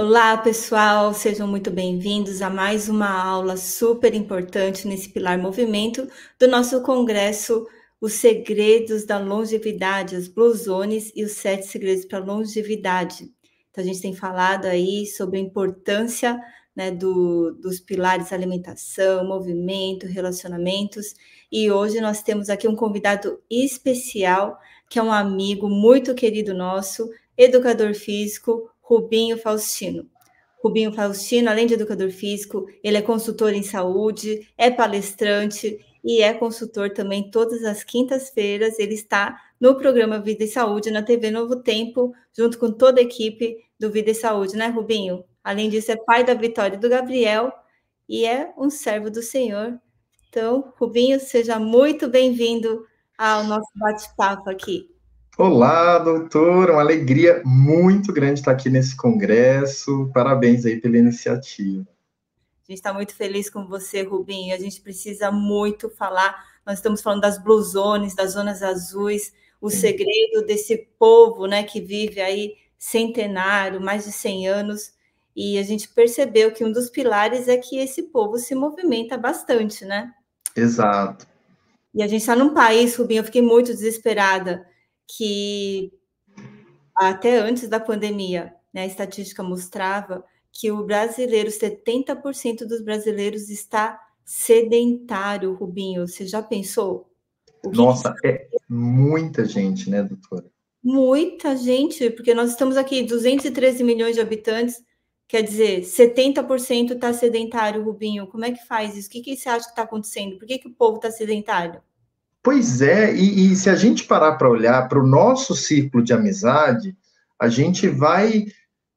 Olá, pessoal, sejam muito bem-vindos a mais uma aula super importante nesse Pilar Movimento do nosso congresso Os Segredos da Longevidade, as Blue Zones e os Sete Segredos para a Longevidade. Então, a gente tem falado aí sobre a importância né, do, dos pilares alimentação, movimento, relacionamentos, e hoje nós temos aqui um convidado especial, que é um amigo muito querido nosso, educador físico, Rubinho Faustino. Rubinho Faustino, além de educador físico, ele é consultor em saúde, é palestrante e é consultor também todas as quintas-feiras. Ele está no programa Vida e Saúde na TV Novo Tempo, junto com toda a equipe do Vida e Saúde, né, Rubinho? Além disso, é pai da Vitória do Gabriel e é um servo do Senhor. Então, Rubinho, seja muito bem-vindo ao nosso bate-papo aqui. Olá, doutor, uma alegria muito grande estar aqui nesse congresso. Parabéns aí pela iniciativa. A gente está muito feliz com você, Rubinho. A gente precisa muito falar. Nós estamos falando das blue zones, das zonas azuis, o segredo desse povo, né, que vive aí centenário, mais de 100 anos. E a gente percebeu que um dos pilares é que esse povo se movimenta bastante, né? Exato. E a gente está num país, Rubinho, eu fiquei muito desesperada que até antes da pandemia, né, a estatística mostrava que o brasileiro, 70% dos brasileiros está sedentário, Rubinho. Você já pensou? Nossa, é muita gente, né, doutora? Muita gente, porque nós estamos aqui 213 milhões de habitantes, quer dizer, 70% está sedentário, Rubinho. Como é que faz isso? O que, que você acha que está acontecendo? Por que, que o povo está sedentário? Pois é, e, e se a gente parar para olhar para o nosso ciclo de amizade, a gente vai.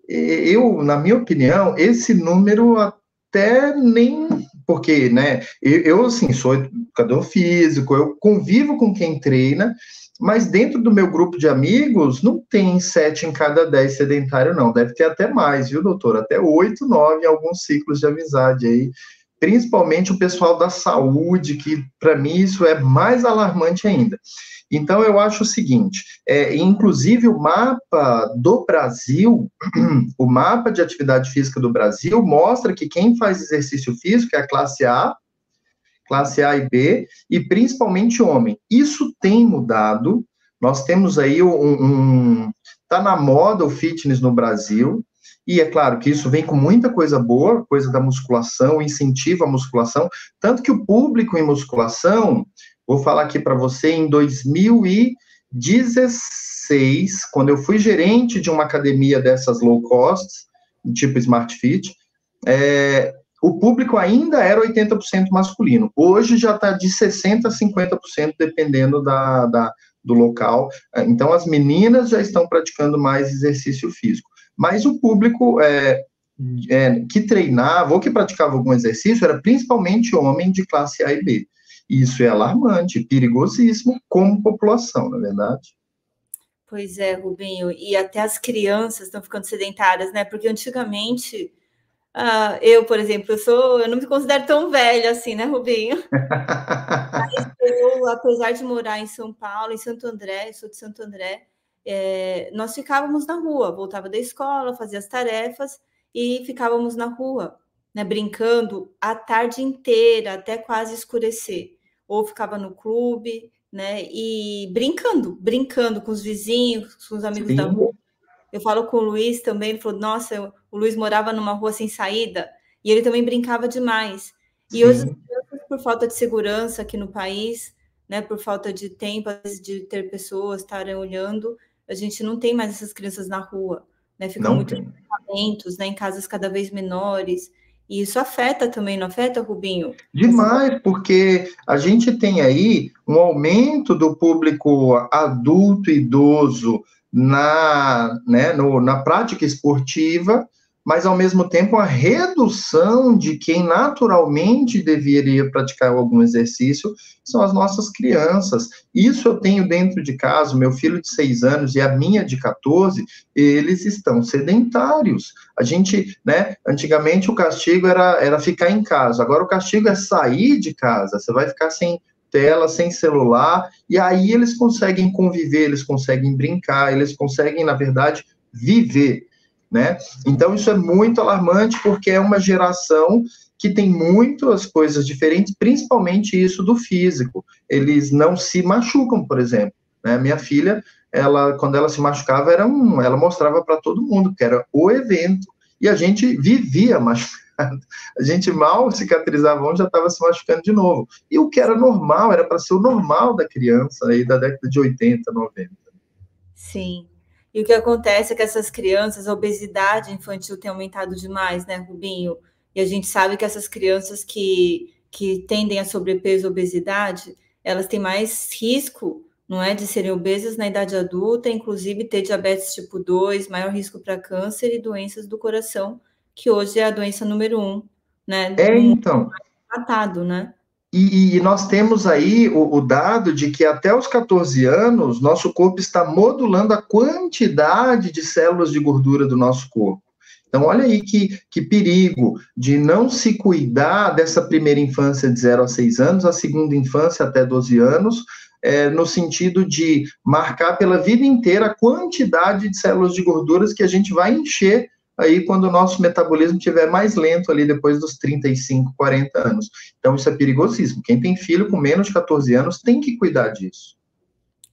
Eu, na minha opinião, esse número até nem. Porque, né, eu, eu assim, sou educador físico, eu convivo com quem treina, mas dentro do meu grupo de amigos, não tem sete em cada dez sedentário, não. Deve ter até mais, viu, doutor? Até oito, nove em alguns ciclos de amizade aí principalmente o pessoal da saúde, que para mim isso é mais alarmante ainda. Então, eu acho o seguinte: é, inclusive o mapa do Brasil, o mapa de atividade física do Brasil, mostra que quem faz exercício físico é a classe A, classe A e B, e principalmente homem. Isso tem mudado. Nós temos aí um. um tá na moda o fitness no Brasil, e é claro que isso vem com muita coisa boa, coisa da musculação, incentiva a musculação, tanto que o público em musculação, vou falar aqui para você, em 2016, quando eu fui gerente de uma academia dessas low cost, tipo Smart Fit, é, o público ainda era 80% masculino. Hoje já está de 60% a 50%, dependendo da, da, do local. Então, as meninas já estão praticando mais exercício físico mas o público é, é, que treinava ou que praticava algum exercício era principalmente homem de classe A e B. Isso é alarmante, perigosíssimo como população, na é verdade. Pois é, Rubinho, e até as crianças estão ficando sedentárias, né? Porque antigamente, uh, eu, por exemplo, eu sou, eu não me considero tão velha assim, né, Rubinho? Mas eu, apesar de morar em São Paulo, em Santo André, sou de Santo André, é, nós ficávamos na rua, voltava da escola, fazia as tarefas e ficávamos na rua, né, brincando a tarde inteira, até quase escurecer. Ou ficava no clube, né, e brincando, brincando com os vizinhos, com os amigos Sim. da rua. Eu falo com o Luiz também, ele falou, nossa, o Luiz morava numa rua sem saída, e ele também brincava demais. E Sim. hoje, por falta de segurança aqui no país, né, por falta de tempo de ter pessoas estarem olhando, a gente não tem mais essas crianças na rua, né? Ficam muito em né? Em casas cada vez menores. E isso afeta também, não afeta, Rubinho? Demais, porque a gente tem aí um aumento do público adulto e idoso na, né, no, na prática esportiva, mas ao mesmo tempo a redução de quem naturalmente deveria praticar algum exercício são as nossas crianças. Isso eu tenho dentro de casa, meu filho de 6 anos e a minha de 14, eles estão sedentários. A gente, né, antigamente o castigo era, era ficar em casa, agora o castigo é sair de casa, você vai ficar sem tela, sem celular, e aí eles conseguem conviver, eles conseguem brincar, eles conseguem, na verdade, viver né? Então isso é muito alarmante porque é uma geração que tem muitas coisas diferentes, principalmente isso do físico. Eles não se machucam, por exemplo. Né? Minha filha, ela quando ela se machucava era um, ela mostrava para todo mundo que era o evento e a gente vivia machucado. A gente mal cicatrizava onde já estava se machucando de novo. E o que era normal, era para ser o normal da criança aí da década de 80, 90. Sim. E o que acontece é que essas crianças, a obesidade infantil tem aumentado demais, né, Rubinho? E a gente sabe que essas crianças que, que tendem a sobrepeso e obesidade, elas têm mais risco, não é, de serem obesas na idade adulta, inclusive ter diabetes tipo 2, maior risco para câncer e doenças do coração, que hoje é a doença número um, né? É, então. Tratado, né? E, e, nós temos aí o, o, dado de que até os 14 anos, nosso corpo está modulando a quantidade de células de gordura do nosso corpo. Então, olha aí que, que perigo de não se cuidar dessa primeira infância de 0 a 6 anos, a segunda infância até 12 anos, é, no sentido de marcar pela vida inteira a quantidade de células de gorduras que a gente vai encher aí quando o nosso metabolismo estiver mais lento ali depois dos 35, 40 anos. Então isso é perigosíssimo. Quem tem filho com menos de 14 anos tem que cuidar disso.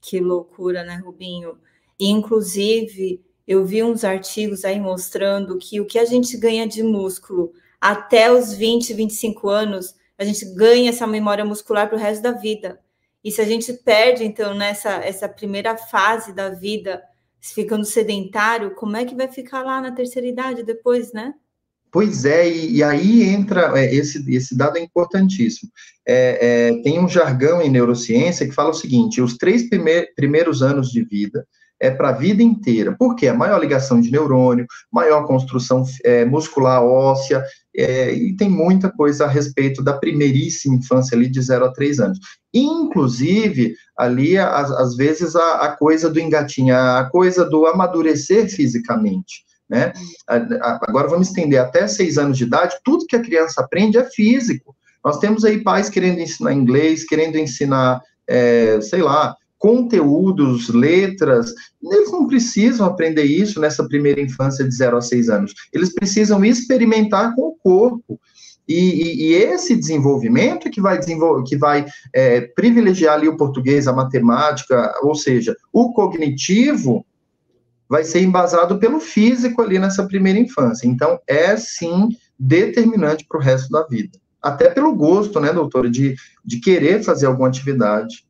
Que loucura, né, Rubinho? inclusive, eu vi uns artigos aí mostrando que o que a gente ganha de músculo até os 20, 25 anos, a gente ganha essa memória muscular para o resto da vida. E se a gente perde, então, nessa essa primeira fase da vida, ficando sedentário, como é que vai ficar lá na terceira idade depois, né? Pois é, e, e aí entra, é, esse, esse dado é importantíssimo. É, é, tem um jargão em neurociência que fala o seguinte: os três primeir, primeiros anos de vida é para a vida inteira. Por quê? A maior ligação de neurônio, maior construção é, muscular óssea, é, e tem muita coisa a respeito da primeiríssima infância ali de 0 a 3 anos. Inclusive, ali, às, vezes, a, a, coisa do engatinhar, a coisa do amadurecer fisicamente. Né? Agora vamos estender até seis anos de idade, tudo que a criança aprende é físico. Nós temos aí pais querendo ensinar inglês, querendo ensinar, é, sei lá, conteúdos, letras, eles não precisam aprender isso nessa primeira infância de 0 a 6 anos. Eles precisam experimentar com o corpo. E, e, e esse desenvolvimento é que vai, que vai é, privilegiar ali o português, a matemática, ou seja, o cognitivo vai ser embasado pelo físico ali nessa primeira infância. Então, é sim determinante para o resto da vida. Até pelo gosto, né, doutora, de, de querer fazer alguma atividade.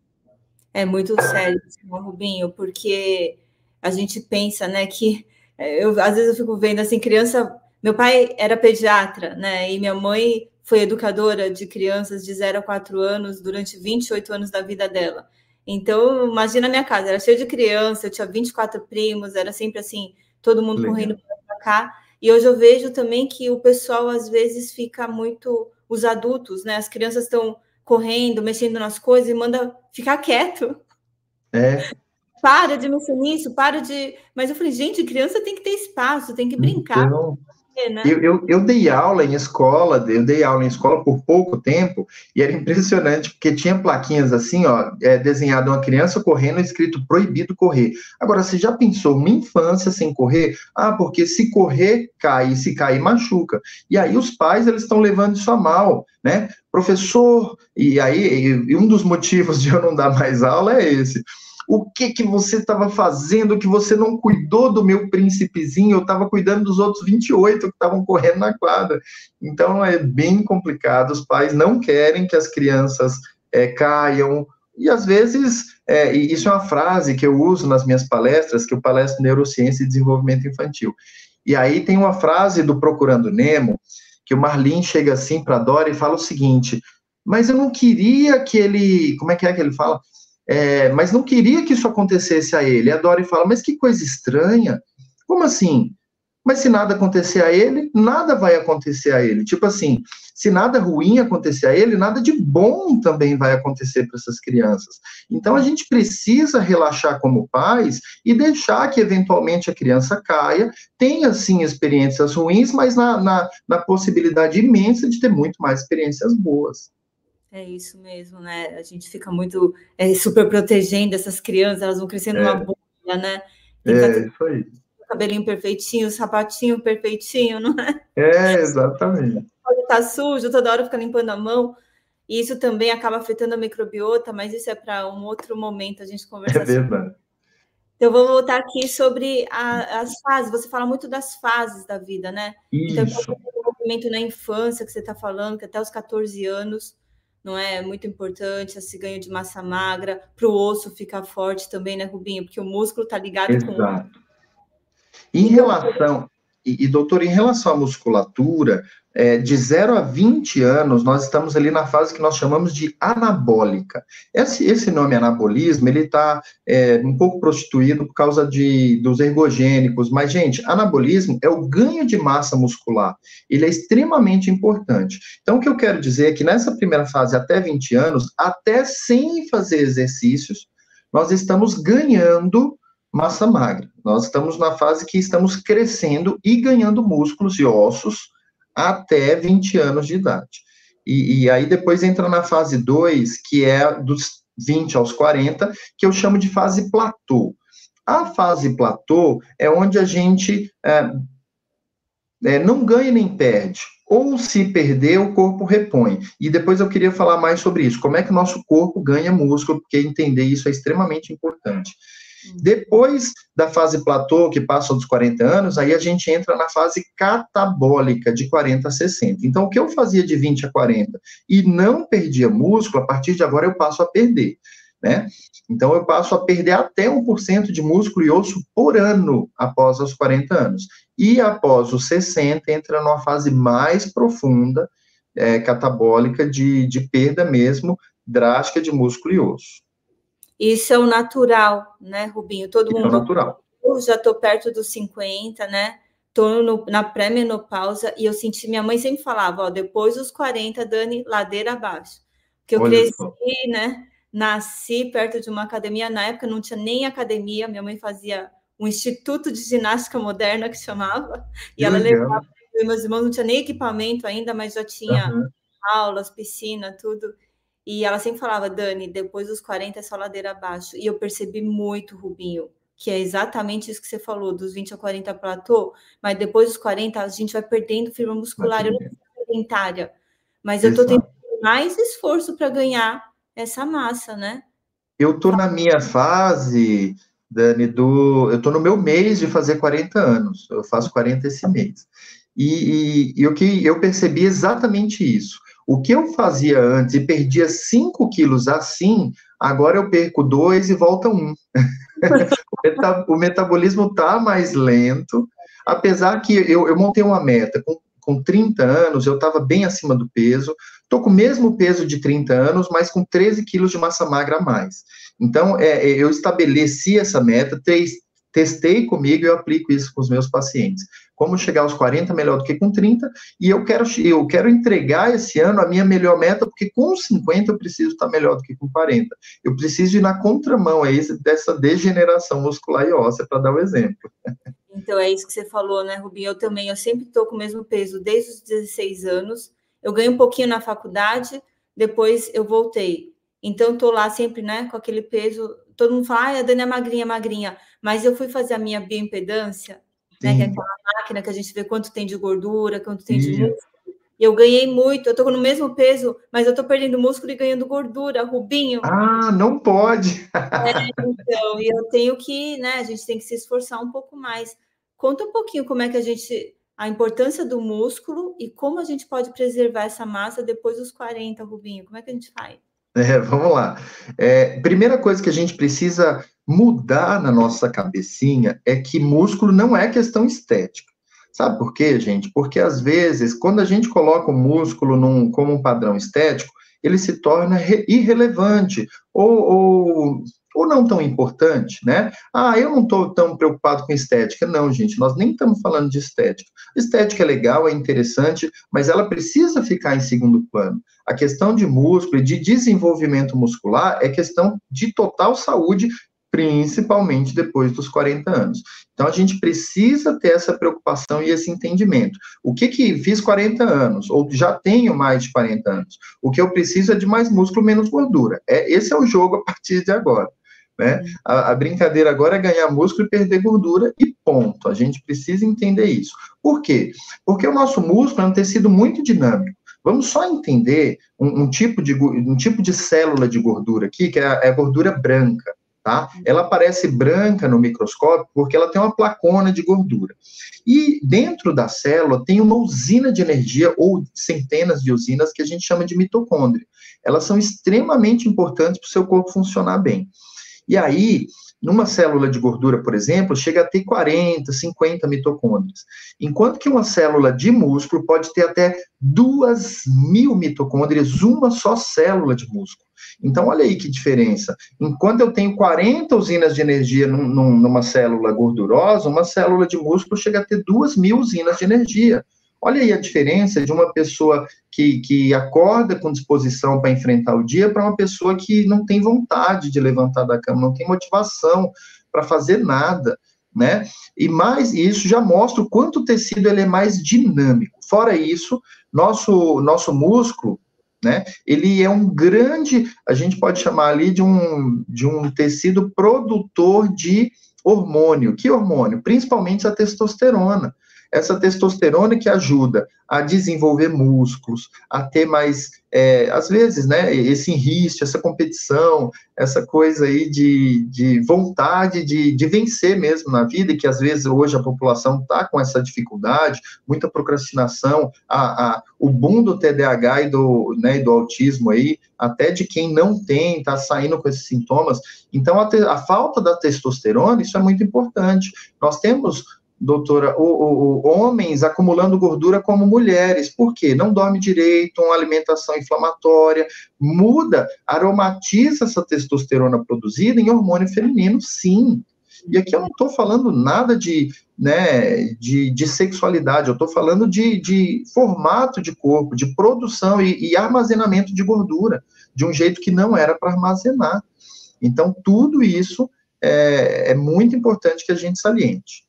É muito sério, Rubinho, porque a gente pensa, né, que é, eu às vezes eu fico vendo assim, criança. Meu pai era pediatra, né, e minha mãe foi educadora de crianças de 0 a 4 anos durante 28 anos da vida dela. Então, imagina a minha casa, era cheia de criança, eu tinha 24 primos, era sempre assim, todo mundo Legal. correndo para cá. E hoje eu vejo também que o pessoal às vezes fica muito, os adultos, né? As crianças estão correndo, mexendo nas coisas e manda ficar quieto. É. Para de mexer nisso, para de. Mas eu falei, gente, criança tem que ter espaço, tem que brincar. Então, né? Eu, eu, eu, dei aula em escola, eu dei aula em escola por pouco tempo, e era impressionante, porque tinha plaquinhas assim, ó, é, desenhado uma criança correndo, escrito proibido correr. Agora, você já pensou uma infância sem correr? Ah, porque se correr, cai, se cair, machuca. E aí os pais, eles estão levando isso a mal, né? Professor, e aí, e um dos motivos de eu não dar mais aula é esse o que que você estava fazendo que você não cuidou do meu príncipezinho? Eu estava cuidando dos outros 28 que estavam correndo na quadra. Então é bem complicado. Os pais não querem que as crianças é, caiam. E às vezes, é, e isso é uma frase que eu uso nas minhas palestras, que eu palestro neurociência e desenvolvimento infantil. E aí tem uma frase do Procurando Nemo, que o Marlin chega assim para Dora e fala o seguinte: mas eu não queria que ele. Como é que é que ele fala? É, mas não queria que isso acontecesse a ele. A Dory fala, mas que coisa estranha. Como assim? Mas se nada acontecer a ele, nada vai acontecer a ele. Tipo assim, se nada ruim acontecer a ele, nada de bom também vai acontecer para essas crianças. Então a gente precisa relaxar como pais e deixar que eventualmente a criança caia, tenha sim experiências ruins, mas na, na, na possibilidade imensa de ter muito mais experiências boas. É isso mesmo, né? A gente fica muito é, super protegendo essas crianças, elas vão crescendo é. numa bolha, né? Tem é, isso aí. cabelinho perfeitinho, o sapatinho perfeitinho, não é? É, exatamente. Pode estar sujo, toda hora fica limpando a mão. E isso também acaba afetando a microbiota, mas isso é para um outro momento a gente conversar. É verdade. Sobre. Então, vou voltar aqui sobre a, as fases. Você fala muito das fases da vida, né? Isso. Então, o movimento na infância que você está falando, que até os 14 anos, não é muito importante esse ganho de massa magra, para o osso ficar forte também, né, Rubinho? Porque o músculo está ligado Exato. com. Em relação, e, e, doutor, em relação à musculatura, é, de 0 a 20 anos, nós estamos ali na fase que nós chamamos de anabólica. Esse, esse nome anabolismo, ele está é, um pouco prostituído por causa de, dos ergogênicos, mas, gente, anabolismo é o ganho de massa muscular. Ele é extremamente importante. Então, o que eu quero dizer é que nessa primeira fase, até 20 anos, até sem fazer exercícios, nós estamos ganhando massa magra. Nós estamos na fase que estamos crescendo e ganhando músculos e ossos, até 20 anos de idade. E, e aí depois entra na fase 2, que é dos 20 aos 40, que eu chamo de fase platô. A fase platô é onde a gente é, é, não ganha nem perde. Ou se perder, o corpo repõe. E depois eu queria falar mais sobre isso. Como é que o nosso corpo ganha músculo, porque entender isso é extremamente importante. Depois da fase platô, que passa dos 40 anos, aí a gente entra na fase catabólica, de 40 a 60. Então, o que eu fazia de 20 a 40 e não perdia músculo, a partir de agora eu passo a perder. Né? Então, eu passo a perder até 1% de músculo e osso por ano após os 40 anos. E após os 60, entra numa fase mais profunda, é, catabólica, de, de perda mesmo drástica de músculo e osso. Isso é o natural, né, Rubinho? Todo mundo. É o natural. Eu já estou perto dos 50, né? Estou na pré-menopausa e eu senti. Minha mãe sempre falava: ó, depois dos 40, Dani, ladeira abaixo. Porque eu Olha cresci, só. né? Nasci perto de uma academia. Na época não tinha nem academia, minha mãe fazia um instituto de ginástica moderna que chamava, e ela levava. Meus irmãos não tinha nem equipamento ainda, mas já tinha uhum. aulas, piscina, tudo. E ela sempre falava, Dani, depois dos 40 é só ladeira abaixo. E eu percebi muito, Rubinho, que é exatamente isso que você falou, dos 20 a 40 platô, mas depois dos 40 a gente vai perdendo fibra muscular. Eu não sou sedentária, mas eu estou tendo mais esforço para ganhar essa massa, né? Eu estou na minha fase, Dani, do. Eu estou no meu mês de fazer 40 anos. Eu faço 40 esse mês. E, e, e o que eu percebi exatamente isso. O que eu fazia antes e perdia 5 quilos assim, agora eu perco 2 e volta 1. Um. o metabolismo está mais lento, apesar que eu, eu montei uma meta. Com, com 30 anos, eu estava bem acima do peso, estou com o mesmo peso de 30 anos, mas com 13 quilos de massa magra a mais. Então, é, é eu estabeleci essa meta, três, testei comigo e eu aplico isso com os meus pacientes como chegar aos 40 melhor do que com 30, e eu quero, eu quero entregar esse ano a minha melhor meta, porque com 50 eu preciso estar melhor do que com 40. Eu preciso ir na contramão aí dessa degeneração muscular e óssea, para dar o um exemplo. Então, é isso que você falou, né, Rubinho? Eu também, eu sempre estou com o mesmo peso desde os 16 anos. Eu ganhei um pouquinho na faculdade, depois eu voltei. Então, estou lá sempre, né, com aquele peso. Todo mundo fala, ah, a Dani é magrinha, magrinha. Mas eu fui fazer a minha bioimpedância né? Que é aquela máquina que a gente vê quanto tem de gordura, quanto tem de músculo. Eu ganhei muito, eu tô no mesmo peso, mas eu tô perdendo músculo e ganhando gordura, Rubinho. Ah, não pode. é, então, e eu tenho que, né? A gente tem que se esforçar um pouco mais. Conta um pouquinho como é que a gente. A importância do músculo e como a gente pode preservar essa massa depois dos 40, Rubinho. Como é que a gente faz? É, vamos lá. É, primeira coisa que a gente precisa mudar na nossa cabecinha é que músculo não é questão estética. Sabe por quê, gente? Porque às vezes, quando a gente coloca o músculo num, como um padrão estético, ele se torna irrelevante ou, ou, ou, não tão importante, né? Ah, eu não estou tão preocupado com estética. Não, gente, nós nem estamos falando de estética. Estética é legal, é interessante, mas ela precisa ficar em segundo plano. A questão de músculo e de desenvolvimento muscular é questão de total saúde principalmente depois dos 40 anos. Então, a gente precisa ter essa preocupação e esse entendimento. O que que fiz 40 anos, ou já tenho mais de 40 anos? O que eu preciso é de mais músculo, menos gordura. É, esse é o jogo a partir de agora. Né? A, a, brincadeira agora é ganhar músculo e perder gordura e ponto. A gente precisa entender isso. Por quê? Porque o nosso músculo é um tecido muito dinâmico. Vamos só entender um, um tipo, de, um tipo de célula de gordura aqui, que é a, é a gordura branca. Tá? Ela parece branca no microscópio porque ela tem uma placona de gordura. E dentro da célula tem uma usina de energia ou centenas de usinas que a gente chama de mitocôndria. Elas são extremamente importantes para o seu corpo funcionar bem. E aí, numa célula de gordura, por exemplo, chega a ter 40, 50 mitocôndrias. Enquanto que uma célula de músculo pode ter até 2 mil mitocôndrias, uma só célula de músculo. Então, olha aí que diferença. Enquanto eu tenho 40 usinas de energia num, numa célula gordurosa, uma célula de músculo chega a ter 2 mil usinas de energia. Olha aí a diferença de uma pessoa que, que acorda com disposição para enfrentar o dia para uma pessoa que não tem vontade de levantar da cama, não tem motivação para fazer nada, né? E mais isso já mostra o quanto o tecido ele é mais dinâmico. Fora isso, nosso nosso músculo, né? Ele é um grande, a gente pode chamar ali de um de um tecido produtor de hormônio. Que hormônio? Principalmente a testosterona essa testosterona que ajuda a desenvolver músculos, a ter mais, é, às vezes, né, esse enriste, essa competição, essa coisa aí de, de vontade de, de vencer mesmo na vida, e que às vezes hoje a população está com essa dificuldade, muita procrastinação, a, a, o boom do TDAH e do, né, do autismo aí, até de quem não tem, está saindo com esses sintomas. Então, a, te, a falta da testosterona, isso é muito importante. Nós temos doutora, o, o, o, homens acumulando gordura como mulheres. Por quê? Não dorme direito, uma alimentação inflamatória, muda, aromatiza essa testosterona produzida em hormônio feminino, sim. E aqui eu não estou falando nada de, né, de, de sexualidade, eu estou falando de, de formato de corpo, de produção e, e armazenamento de gordura, de um jeito que não era para armazenar. Então, tudo isso é, é muito importante que a gente saliente.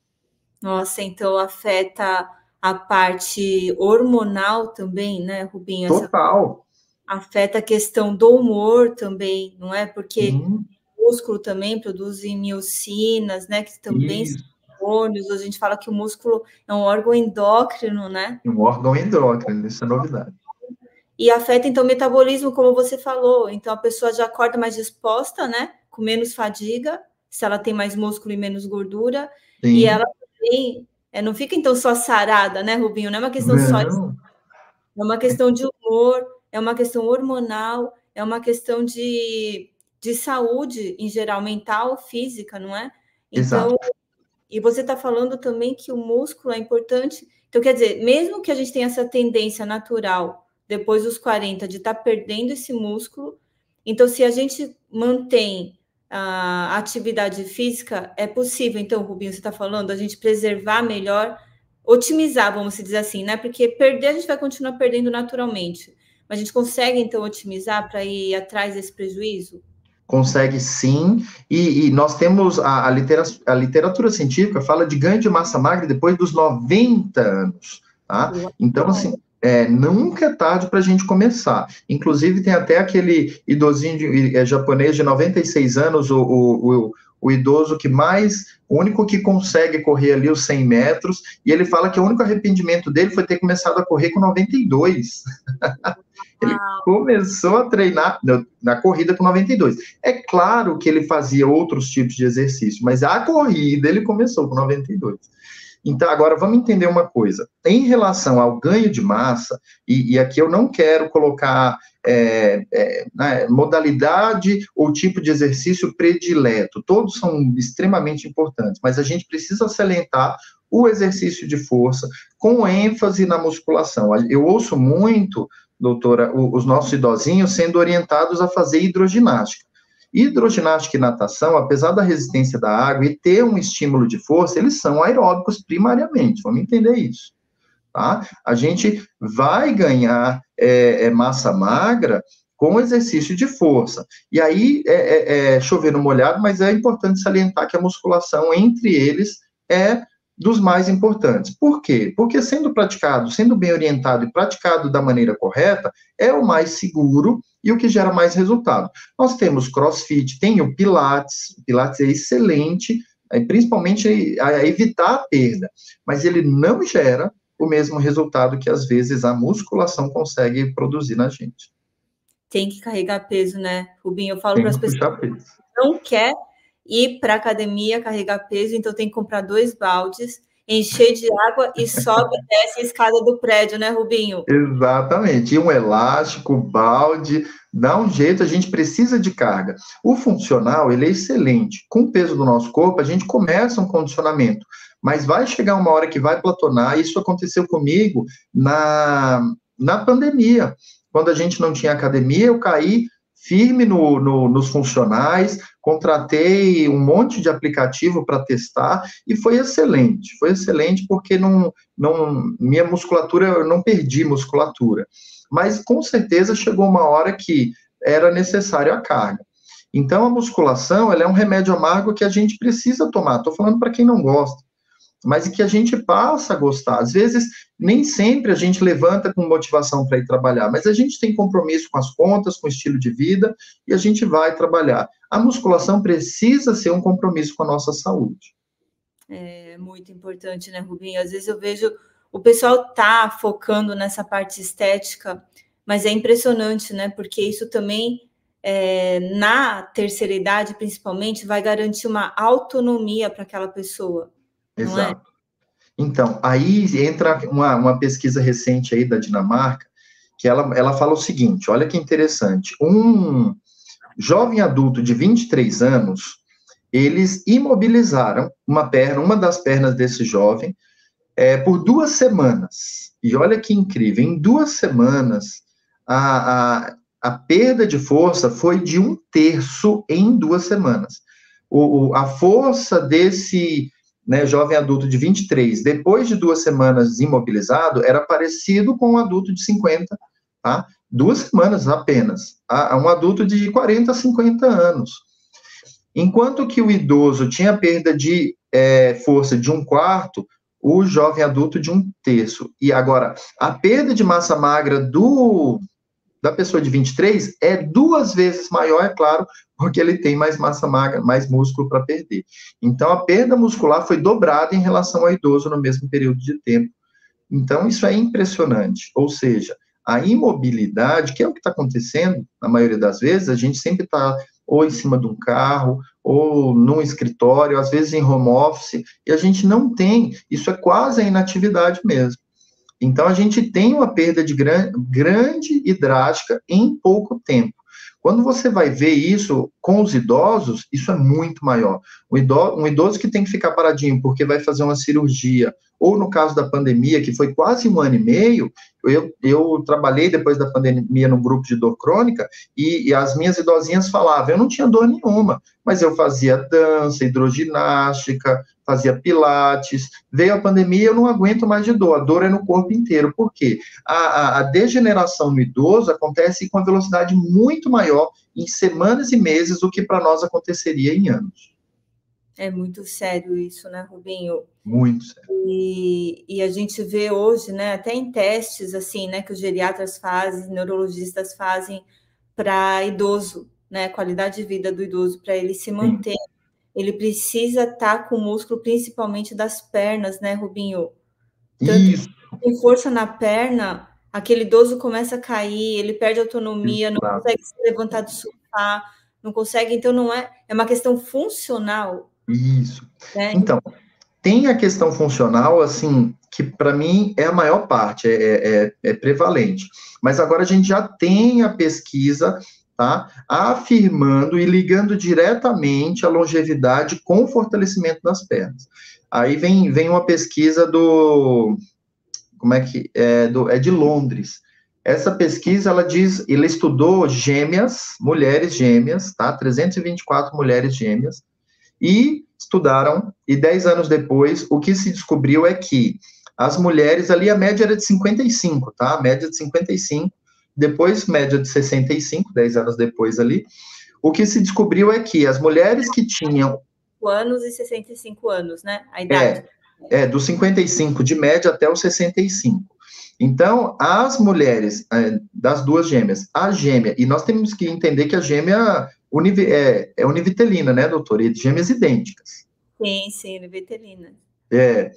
Nossa, então afeta a parte hormonal também, né, Rubinho? Total. Essa... Afeta a questão do humor também, não é? Porque uhum. o músculo também produz miocinas, né? Que também Isso. são hormônios. A gente fala que o músculo é um órgão endócrino, né? Um órgão endócrino, isso é novidade. E afeta, então, o metabolismo, como você falou. Então, a pessoa já acorda mais disposta, né? Com menos fadiga, se ela tem mais músculo e menos gordura. Sim. E ela também é, não fica então só sarada, né, Rubinho? Não é uma questão não. só de, é uma questão de humor, é uma questão hormonal, é uma questão de, de saúde em geral, mental, física, não é? Então, Exato. e você está falando também que o músculo é importante. Então, quer dizer, mesmo que a gente tenha essa tendência natural, depois dos 40, de estar tá perdendo esse músculo, então, se a gente mantém a atividade física, é possível, então, Rubinho, você está falando, a gente preservar melhor, otimizar, vamos dizer assim, né? Porque perder a gente vai continuar perdendo naturalmente. Mas a gente consegue, então, otimizar para ir atrás desse prejuízo? Consegue sim, e, e nós temos a, a, literatura, a literatura científica fala de ganho de massa magra depois dos 90 anos, tá? Então, assim, é, nunca é tarde para a gente começar. Inclusive, tem até aquele idosinho de, é, japonês de 96 anos, o, o, o, o, idoso que mais, o único que consegue correr ali os 100 metros, e ele fala que o único arrependimento dele foi ter começado a correr com 92. ele começou a treinar na, na corrida com 92. É claro que ele fazia outros tipos de exercício, mas a corrida ele começou com 92. Então, agora vamos entender uma coisa. Em relação ao ganho de massa, e, e aqui eu não quero colocar é, é, né, modalidade ou tipo de exercício predileto, todos são extremamente importantes, mas a gente precisa salientar o exercício de força com ênfase na musculação. Eu ouço muito, doutora, os nossos idosinhos sendo orientados a fazer hidroginástica. Hidroginástica e natação, apesar da resistência da água e ter um estímulo de força, eles são aeróbicos primariamente, vamos entender isso. Tá? A gente vai ganhar é, é, massa magra com exercício de força. E aí, é, é, é chover no molhado, mas é importante salientar que a musculação entre eles é dos mais importantes. Por quê? Porque sendo praticado, sendo bem orientado e praticado da maneira correta, é o mais seguro e o que gera mais resultado. Nós temos crossfit, tem o pilates, o pilates é excelente, principalmente a evitar a perda, mas ele não gera o mesmo resultado que às vezes a musculação consegue produzir na gente. Tem que carregar peso, né, Rubinho? Eu falo para as pessoas que não quer ir para academia carregar peso, então tem que comprar dois baldes encher de água e sobe e desce a escada do prédio, né, Rubinho? Exatamente. E um elástico, balde, dá um jeito, a gente precisa de carga. O funcional, ele é excelente. Com o peso do nosso corpo, a gente começa um condicionamento, mas vai chegar uma hora que vai platonar. Isso aconteceu comigo na, na pandemia. Quando a gente não tinha academia, eu caí firme no, no, nos funcionais, contratei um monte de aplicativo para testar e foi excelente. Foi excelente porque não, não, minha musculatura, eu não perdi musculatura. Mas com certeza chegou uma hora que era necessário a carga. Então a musculação ela é um remédio amargo que a gente precisa tomar. Estou falando para quem não gosta mas que a gente passa a gostar. Às vezes, nem sempre a gente levanta com motivação para ir trabalhar, mas a gente tem compromisso com as contas, com o estilo de vida, e a gente vai trabalhar. A musculação precisa ser um compromisso com a nossa saúde. É muito importante, né, Rubinho? Às vezes eu vejo o pessoal tá focando nessa parte estética, mas é impressionante, né? Porque isso também é, na terceira idade, principalmente, vai garantir uma autonomia para aquela pessoa. É? Exato. É? Então, aí entra uma, uma pesquisa recente aí da Dinamarca, que ela, ela fala o seguinte: olha que interessante. Um jovem adulto de 23 anos, eles imobilizaram uma perna, uma das pernas desse jovem, é, por duas semanas. E olha que incrível, em duas semanas, a, a, a perda de força foi de um terço em duas semanas. O, o, a força desse né, jovem adulto de 23, depois de duas semanas imobilizado, era parecido com um adulto de 50, tá? Duas semanas apenas. A, um adulto de 40 a 50 anos. Enquanto que o idoso tinha perda de é, força de um quarto, o jovem adulto de um terço. E agora, a perda de massa magra do da pessoa de 23 é duas vezes maior, é claro, porque ele tem mais massa magra, mais músculo para perder. Então, a perda muscular foi dobrada em relação ao idoso no mesmo período de tempo. Então, isso é impressionante. Ou seja, a imobilidade, que é o que está acontecendo, na maioria das vezes, a gente sempre está ou em cima de um carro, ou num escritório, às vezes em home office, e a gente não tem, isso é quase a inatividade mesmo. Então, a gente tem uma perda de gran, grande e drástica em pouco tempo. Quando você vai ver isso com os idosos, isso é muito maior. Um idoso, um idoso que tem que ficar paradinho porque vai fazer uma cirurgia, ou no caso da pandemia, que foi quase um ano e meio, eu, eu trabalhei depois da pandemia no grupo de dor crônica, e, e as minhas idosinhas falavam, eu não tinha dor nenhuma, mas eu fazia dança, hidroginástica, fazia pilates, veio a pandemia, eu não aguento mais de dor, a dor é no corpo inteiro, por quê? A, a, a degeneração no idoso acontece com uma velocidade muito maior em semanas e meses do que para nós aconteceria em anos. É muito sério isso, né, Rubinho? Muito sério. E, e, a gente vê hoje, né, até em testes, assim, né, que os geriatras fazem, neurologistas fazem para idoso, né, qualidade de vida do idoso, para ele se manter Sim ele precisa estar tá com o músculo, principalmente das pernas, né, Rubinho? Tanto Isso. Tem força na perna, aquele idoso começa a cair, ele perde autonomia, Isso, não claro. consegue se levantar do sofá, não consegue, então não é, é uma questão funcional. Isso. Né? Então, tem a questão funcional, assim, que para mim é a maior parte, é, é, é prevalente. Mas agora a gente já tem a pesquisa tá? Afirmando e ligando diretamente a longevidade com o fortalecimento das pernas. Aí vem, vem uma pesquisa do. Como é que. É, do, é de Londres. Essa pesquisa, ela diz, ele estudou gêmeas, mulheres gêmeas, tá? 324 mulheres gêmeas, e estudaram, e 10 anos depois, o que se descobriu é que as mulheres ali, a média era de 55, tá? A média de 55, depois média de 65, 10 anos depois ali, o que se descobriu é que as mulheres que tinham... anos e 65 anos, né? A idade. É, é, dos 55 de média até os 65. Então, as mulheres é, das duas gêmeas, a gêmea, e nós temos que entender que a gêmea univ é, é univitelina, né, doutora? E gêmeas idênticas. Sim, sim, univitelina. É.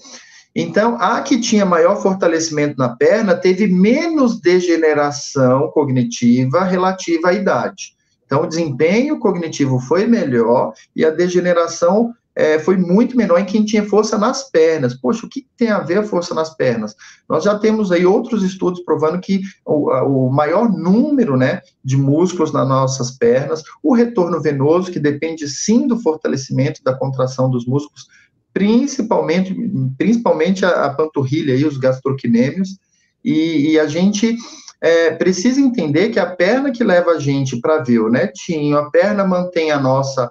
Então, a que tinha maior fortalecimento na perna teve menos degeneração cognitiva relativa à idade. Então, o desempenho cognitivo foi melhor e a degeneração é, foi muito menor em quem tinha força nas pernas. Poxa, o que tem a ver a força nas pernas? Nós já temos aí outros estudos provando que o, o maior número né, de músculos nas nossas pernas, o retorno venoso, que depende sim do fortalecimento da contração dos músculos, principalmente, principalmente a, a panturrilha e os gastrocnêmios, e, e a gente é, precisa entender que a perna que leva a gente para ver o netinho, a perna mantém a nossa,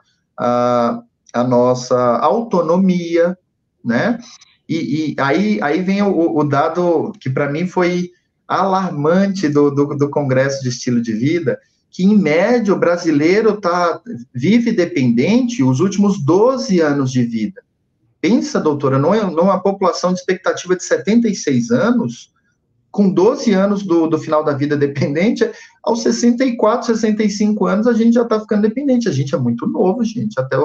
a nossa autonomia, né? E, e aí, aí vem o, o dado que para mim foi alarmante do, do, do, Congresso de Estilo de Vida, que em média o brasileiro tá, vive dependente os últimos 12 anos de vida. Pensa, doutora, numa população de expectativa de 76 anos, com 12 anos do, do final da vida dependente, aos 64, 65 anos a gente já está ficando dependente. A gente é muito novo, gente. Até,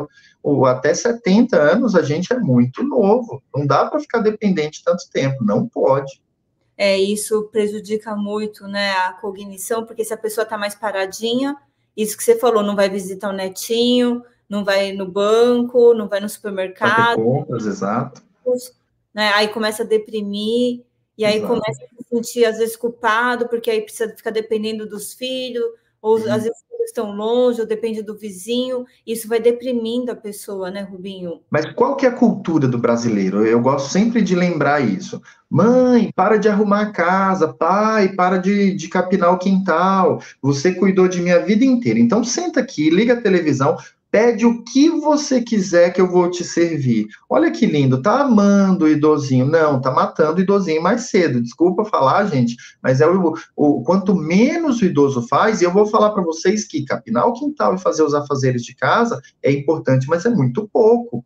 o, até 70 anos a gente é muito novo. Não dá para ficar dependente tanto tempo, não pode. É, isso prejudica muito né, a cognição, porque se a pessoa está mais paradinha, isso que você falou, não vai visitar o netinho, não vai no banco, não vai no supermercado. Compras, exato. Né, aí começa a deprimir, e aí exato. começa a sentir, às vezes, culpado, porque aí precisa ficar dependendo dos filhos, ou uhum. às vezes estão longe, ou depende do vizinho, isso vai deprimindo a pessoa, né, Rubinho? Mas qual que é a cultura do brasileiro? Eu gosto sempre de lembrar isso. Mãe, para de arrumar a casa, pai, para de, de capinar o quintal, você cuidou de minha vida inteira. Então senta aqui, liga a televisão, Pede o que você quiser que eu vou te servir. Olha que lindo, tá amando o idosinho. Não, tá matando o idosinho mais cedo. Desculpa falar, gente, mas é o, o quanto menos o idoso faz, e eu vou falar para vocês que capinar o quintal e fazer os afazeres de casa é importante, mas é muito pouco.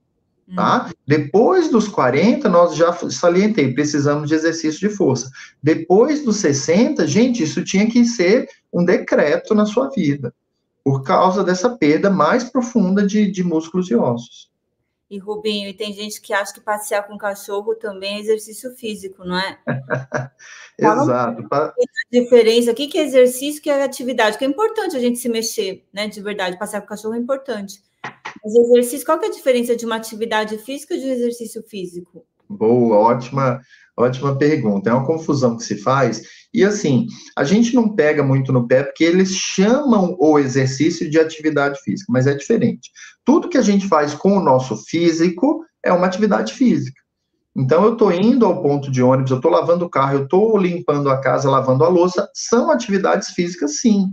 Tá? Hum. Depois dos 40, nós já salientei, precisamos de exercício de força. Depois dos 60, gente, isso tinha que ser um decreto na sua vida por causa dessa perda mais profunda de, de músculos e ossos. E Rubinho, e tem gente que acha que passear com cachorro também é exercício físico, não é? Exato. A diferença, o que é exercício, o que é atividade, que é importante a gente se mexer, né? De verdade, passear com cachorro é importante. Mas exercício, qual que é a diferença de uma atividade física e de um exercício físico? Boa, ótima, ótima pergunta. É uma confusão que se faz e assim, a gente não pega muito no pé porque eles chamam o exercício de atividade física, mas é diferente. Tudo que a gente faz com o nosso físico é uma atividade física. Então, eu estou indo ao ponto de ônibus, eu estou lavando o carro, eu estou limpando a casa, lavando a louça, são atividades físicas, sim.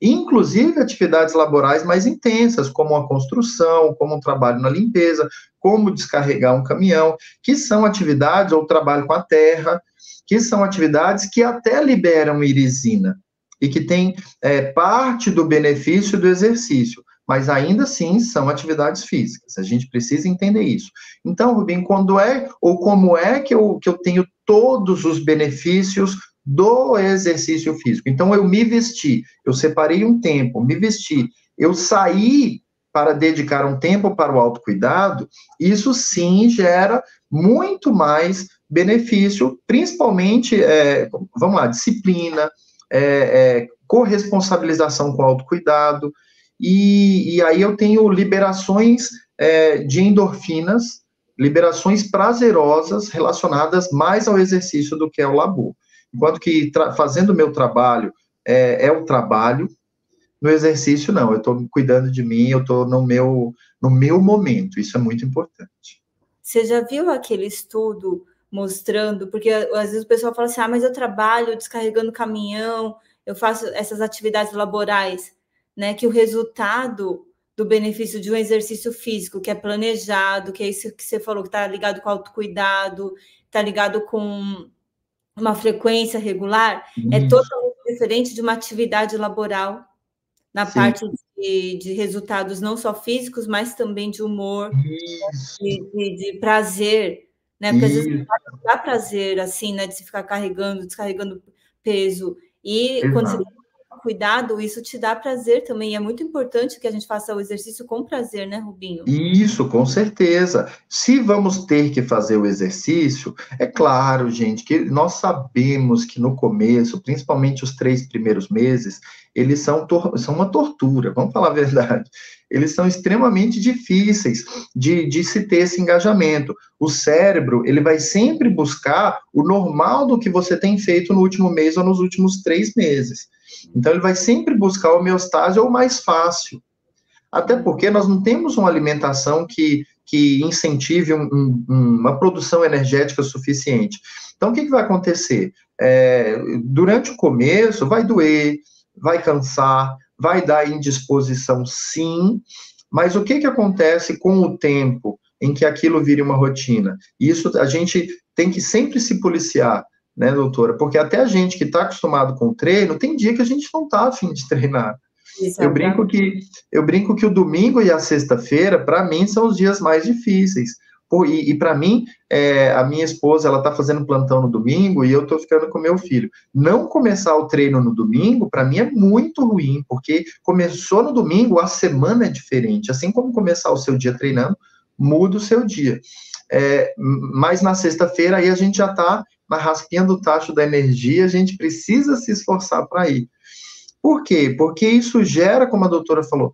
Inclusive atividades laborais mais intensas, como a construção, como o trabalho na limpeza, como descarregar um caminhão, que são atividades ou trabalho com a terra, que são atividades que até liberam irisina e que têm é, parte do benefício do exercício, mas ainda assim são atividades físicas. A gente precisa entender isso. Então, Rubim, quando é ou como é que eu, que eu tenho todos os benefícios do exercício físico? Então, eu me vesti, eu separei um tempo, me vesti, eu saí para dedicar um tempo para o autocuidado, isso sim gera muito mais benefício, principalmente, é, vamos lá, disciplina, é, é, corresponsabilização com autocuidado, e, e aí eu tenho liberações é, de endorfinas, liberações prazerosas relacionadas mais ao exercício do que ao labor. Enquanto que fazendo o meu trabalho é, é, o trabalho, no exercício não, eu estou cuidando de mim, eu estou no meu, no meu momento, isso é muito importante. Você já viu aquele estudo mostrando, porque às vezes o pessoal fala assim: ah, mas eu trabalho descarregando caminhão, eu faço essas atividades laborais, né? Que o resultado do benefício de um exercício físico que é planejado, que é isso que você falou, que está ligado com autocuidado, está ligado com uma frequência regular, é uhum. totalmente diferente de uma atividade laboral na Sim. parte de, de, resultados não só físicos, mas também de humor, de, de, de prazer né? Porque Isso. às vezes dá prazer, assim, né? De se ficar carregando, descarregando peso. E Exato. quando você cuidado, isso te dá prazer também. É muito importante que a gente faça o exercício com prazer, né, Rubinho? Isso, com certeza. Se vamos ter que fazer o exercício, é claro, gente, que nós sabemos que no começo, principalmente os três primeiros meses, eles são, são uma tortura, vamos falar a verdade. Eles são extremamente difíceis de, de se ter esse engajamento. O cérebro, ele vai sempre buscar o normal do que você tem feito no último mês ou nos últimos três meses. Então, ele vai sempre buscar o homeostase ou o mais fácil. Até porque nós não temos uma alimentação que, que incentive um, um, uma produção energética suficiente. Então, o que, que vai acontecer? É, durante o começo, vai doer, vai cansar, vai dar indisposição, sim, mas o que, que acontece com o tempo em que aquilo vira uma rotina? Isso a gente tem que sempre se policiar né, doutora? Porque até a gente que está acostumado com o treino, tem dia que a gente não está afim de treinar. Eu brinco que eu brinco que o domingo e a sexta-feira, para mim, são os dias mais difíceis. Pô, e, e para mim, é, a minha esposa, ela tá fazendo plantão no domingo e eu tô ficando com meu filho. Não começar o treino no domingo, para mim é muito ruim, porque começou no domingo, a semana é diferente. Assim como começar o seu dia treinando, muda o seu dia. É, mas na sexta-feira aí a gente já tá na raspinha do tacho da energia, a gente precisa se esforçar para ir. Por quê? Porque isso gera, como a doutora falou,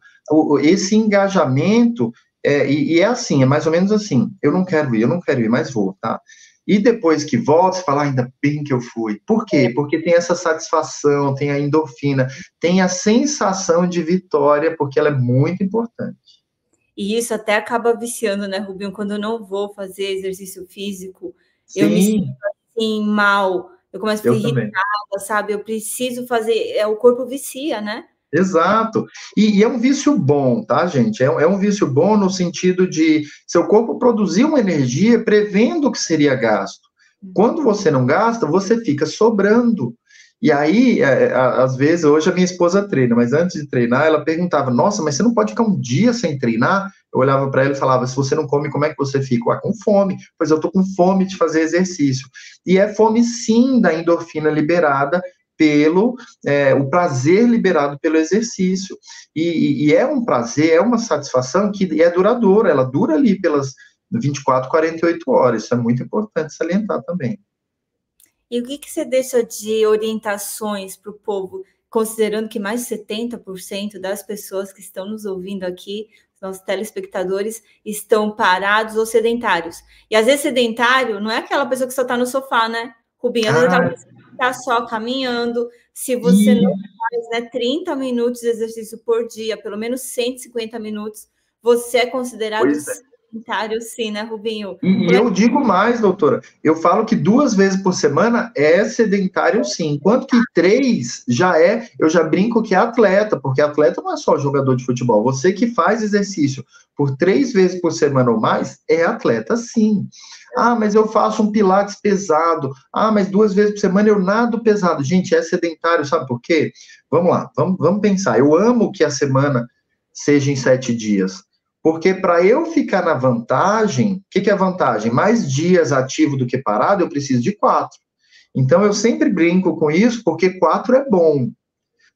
esse engajamento, é, e, e, é assim, é mais ou menos assim, eu não quero ir, eu não quero ir, mas vou, tá? E depois que volta, você fala, ah, ainda bem que eu fui. Por quê? Porque tem essa satisfação, tem a endorfina, tem a sensação de vitória, porque ela é muito importante. E isso até acaba viciando, né, Rubinho? Quando eu não vou fazer exercício físico, Sim. eu me sinto assim, mal, eu começo a ficar irritada, sabe? Eu preciso fazer, é, o corpo vicia, né? Exato. E, e, é um vício bom, tá, gente? É, é, um vício bom no sentido de seu corpo produzir uma energia prevendo o que seria gasto. Uhum. Quando você não gasta, você fica sobrando. E aí, é, é às vezes, hoje a minha esposa treina, mas antes de treinar, ela perguntava: Nossa, mas você não pode ficar um dia sem treinar? Eu olhava para ela e falava: se você não come, como é que você fica? Ah, com fome. Pois eu estou com fome de fazer exercício. E é fome, sim, da endorfina liberada pelo é, o prazer liberado pelo exercício. E, e, é um prazer, é uma satisfação que é duradoura, ela dura ali pelas 24, 48 horas. Isso é muito importante salientar também. E o que, que você deixa de orientações para o povo, considerando que mais de 70% das pessoas que estão nos ouvindo aqui nossos telespectadores estão parados ou sedentários. E às vezes sedentário não é aquela pessoa que só está no sofá, né? Rubinho, vezes está tá só caminhando. Se você não faz né, 30 minutos de exercício por dia, pelo menos 150 minutos, você é considerado sedentário, sim, né, Rubinho? E eu digo mais, doutora, eu falo que duas vezes por semana é sedentário, sim, enquanto que três já é, eu já brinco que é atleta, porque atleta não é só jogador de futebol, você que faz exercício por três vezes por semana ou mais, é atleta, sim. Ah, mas eu faço um pilates pesado. Ah, mas duas vezes por semana eu nado pesado. Gente, é sedentário, sabe por quê? Vamos lá, vamos, vamos pensar. Eu amo que a semana seja em sete dias. Porque para eu ficar na vantagem, o que, que é vantagem? Mais dias ativo do que parado, eu preciso de quatro. Então eu sempre brinco com isso, porque quatro é bom.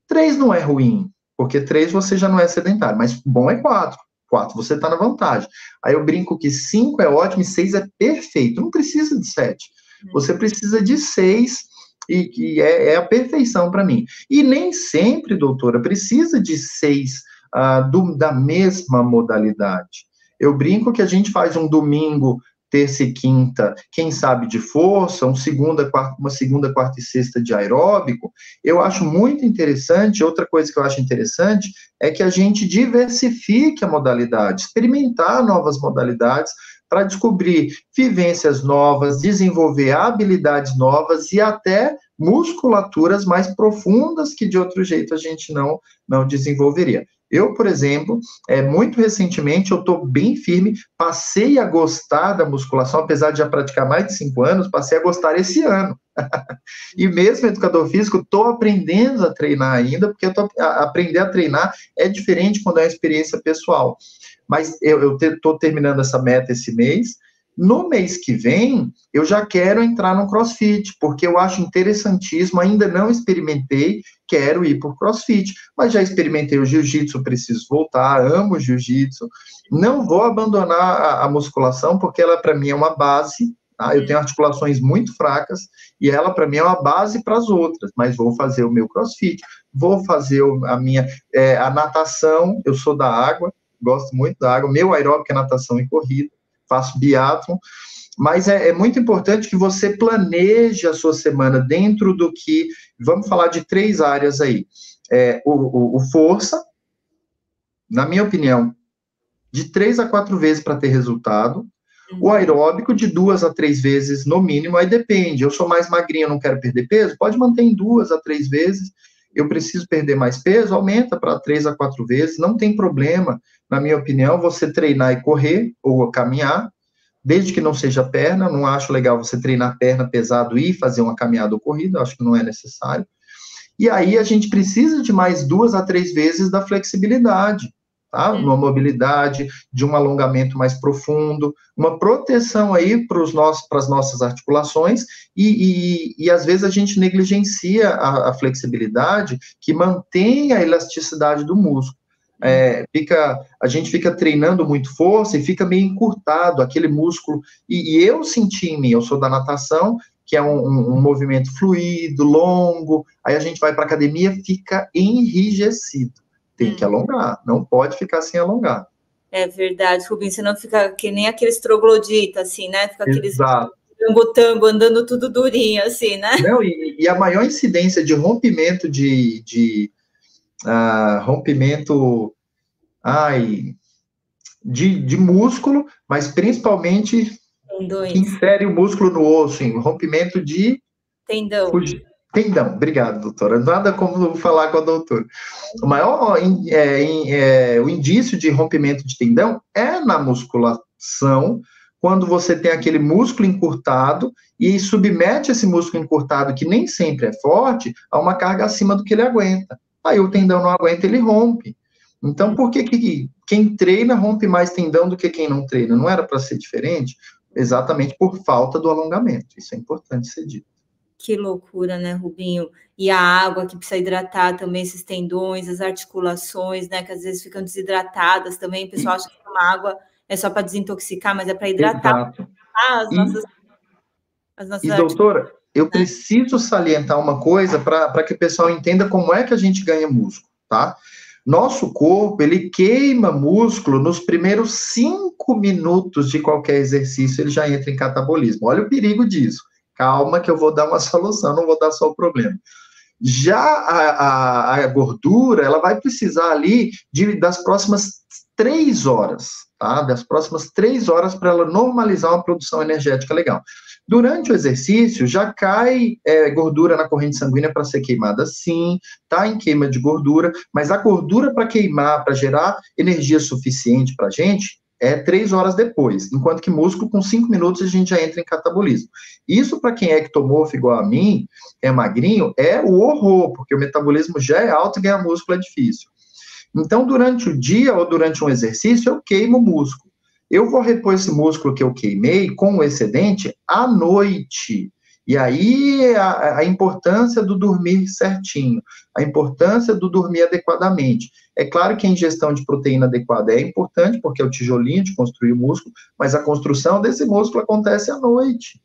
Três não é ruim, porque três você já não é sedentário, mas bom é quatro. Quatro você está na vantagem. Aí eu brinco que cinco é ótimo e seis é perfeito. Não precisa de sete. Uhum. Você precisa de seis e que é, é a perfeição para mim. E nem sempre, doutora, precisa de seis ah, do, da mesma modalidade. Eu brinco que a gente faz um domingo, terça e quinta, quem sabe de força, um segunda, quarta, uma segunda, quarta e sexta de aeróbico. Eu acho muito interessante. Outra coisa que eu acho interessante é que a gente diversifique a modalidade, experimentar novas modalidades para descobrir vivências novas, desenvolver habilidades novas e até musculaturas mais profundas que de outro jeito a gente não não desenvolveria. Eu, por exemplo, é, muito recentemente, eu estou bem firme, passei a gostar da musculação, apesar de já praticar mais de cinco anos, passei a gostar esse ano. e mesmo educador físico, estou aprendendo a treinar ainda, porque a, aprender a treinar é diferente quando é uma experiência pessoal. Mas eu estou terminando essa meta esse mês, No mês que vem, eu já quero entrar no CrossFit, porque eu acho interessantíssimo, ainda não experimentei, quero ir o CrossFit, mas já experimentei o Jiu-Jitsu, preciso voltar, amo Jiu-Jitsu. Não vou abandonar a, a musculação, porque ela, para mim, é uma base, tá? eu tenho articulações muito fracas, e ela, para mim, é uma base para as outras, mas vou fazer o meu CrossFit, vou fazer a minha, é, a natação, eu sou da água, gosto muito da água, meu aeróbico é natação e corrida, faço biatlon, mas é, é, muito importante que você planeje a sua semana dentro do que, vamos falar de três áreas aí, é, o, o, o força, na minha opinião, de três a quatro vezes para ter resultado, o aeróbico de duas a três vezes no mínimo, aí depende. Eu sou mais magrinho, não quero perder peso, pode manter em duas a três vezes. Eu preciso perder mais peso, aumenta para três a quatro vezes, não tem problema na minha opinião, você treinar e correr ou caminhar, desde que não seja perna, não acho legal você treinar perna pesado e fazer uma caminhada ou corrida, acho que não é necessário. E aí a gente precisa de mais duas a três vezes da flexibilidade, tá? Uma mobilidade, de um alongamento mais profundo, uma proteção aí para as nossas articulações, e, e, e, às vezes a gente negligencia a, a flexibilidade que mantém a elasticidade do músculo é, fica, a gente fica treinando muito força e fica meio encurtado aquele músculo. E, e eu senti em mim, eu sou da natação, que é um, um, movimento fluido, longo, aí a gente vai para academia, fica enrijecido. Tem que hum. alongar, não pode ficar sem alongar. É verdade, Rubinho, senão fica que nem aqueles troglodita, assim, né? Fica aqueles tango-tango andando tudo durinho, assim, né? Não, e, e, a maior incidência de rompimento de, de ah, rompimento ai, de, de músculo, mas principalmente Tendões. que insere o músculo no osso, em rompimento de tendão. Tendão, obrigado, doutora. Nada como falar com a doutora. O maior é, é, o indício de rompimento de tendão é na musculação, quando você tem aquele músculo encurtado e submete esse músculo encurtado, que nem sempre é forte, a uma carga acima do que ele aguenta. Aí o tendão não aguenta, ele rompe. Então, por que, que quem treina rompe mais tendão do que quem não treina? Não era para ser diferente? Exatamente por falta do alongamento. Isso é importante ser dito. Que loucura, né, Rubinho? E a água que precisa hidratar também esses tendões, as articulações, né, que às vezes ficam desidratadas também. O pessoal acha que uma água é só para desintoxicar, mas é para hidratar as nossas, as nossas e, doutora, eu preciso salientar uma coisa para que o pessoal entenda como é que a gente ganha músculo, tá? Nosso corpo, ele queima músculo nos primeiros cinco minutos de qualquer exercício, ele já entra em catabolismo. Olha o perigo disso. Calma que eu vou dar uma solução, não vou dar só o problema. Já a, a, a gordura, ela vai precisar ali de, das próximas três horas, tá? Das próximas três horas para ela normalizar uma produção energética legal. Durante o exercício, já cai é, gordura na corrente sanguínea para ser queimada, sim, tá em queima de gordura, mas a gordura para queimar, para gerar energia suficiente para a gente, é três horas depois, enquanto que músculo, com cinco minutos, a gente já entra em catabolismo. Isso, para quem é ectomorfo igual a mim, é magrinho, é o horror, porque o metabolismo já é alto e ganhar músculo é difícil. Então, durante o dia ou durante um exercício, eu queimo o músculo. Eu vou repor esse músculo que eu queimei com o excedente à noite. E aí a, a, importância do dormir certinho, a importância do dormir adequadamente. É claro que a ingestão de proteína adequada é importante, porque é o tijolinho de construir o músculo, mas a construção desse músculo acontece à noite.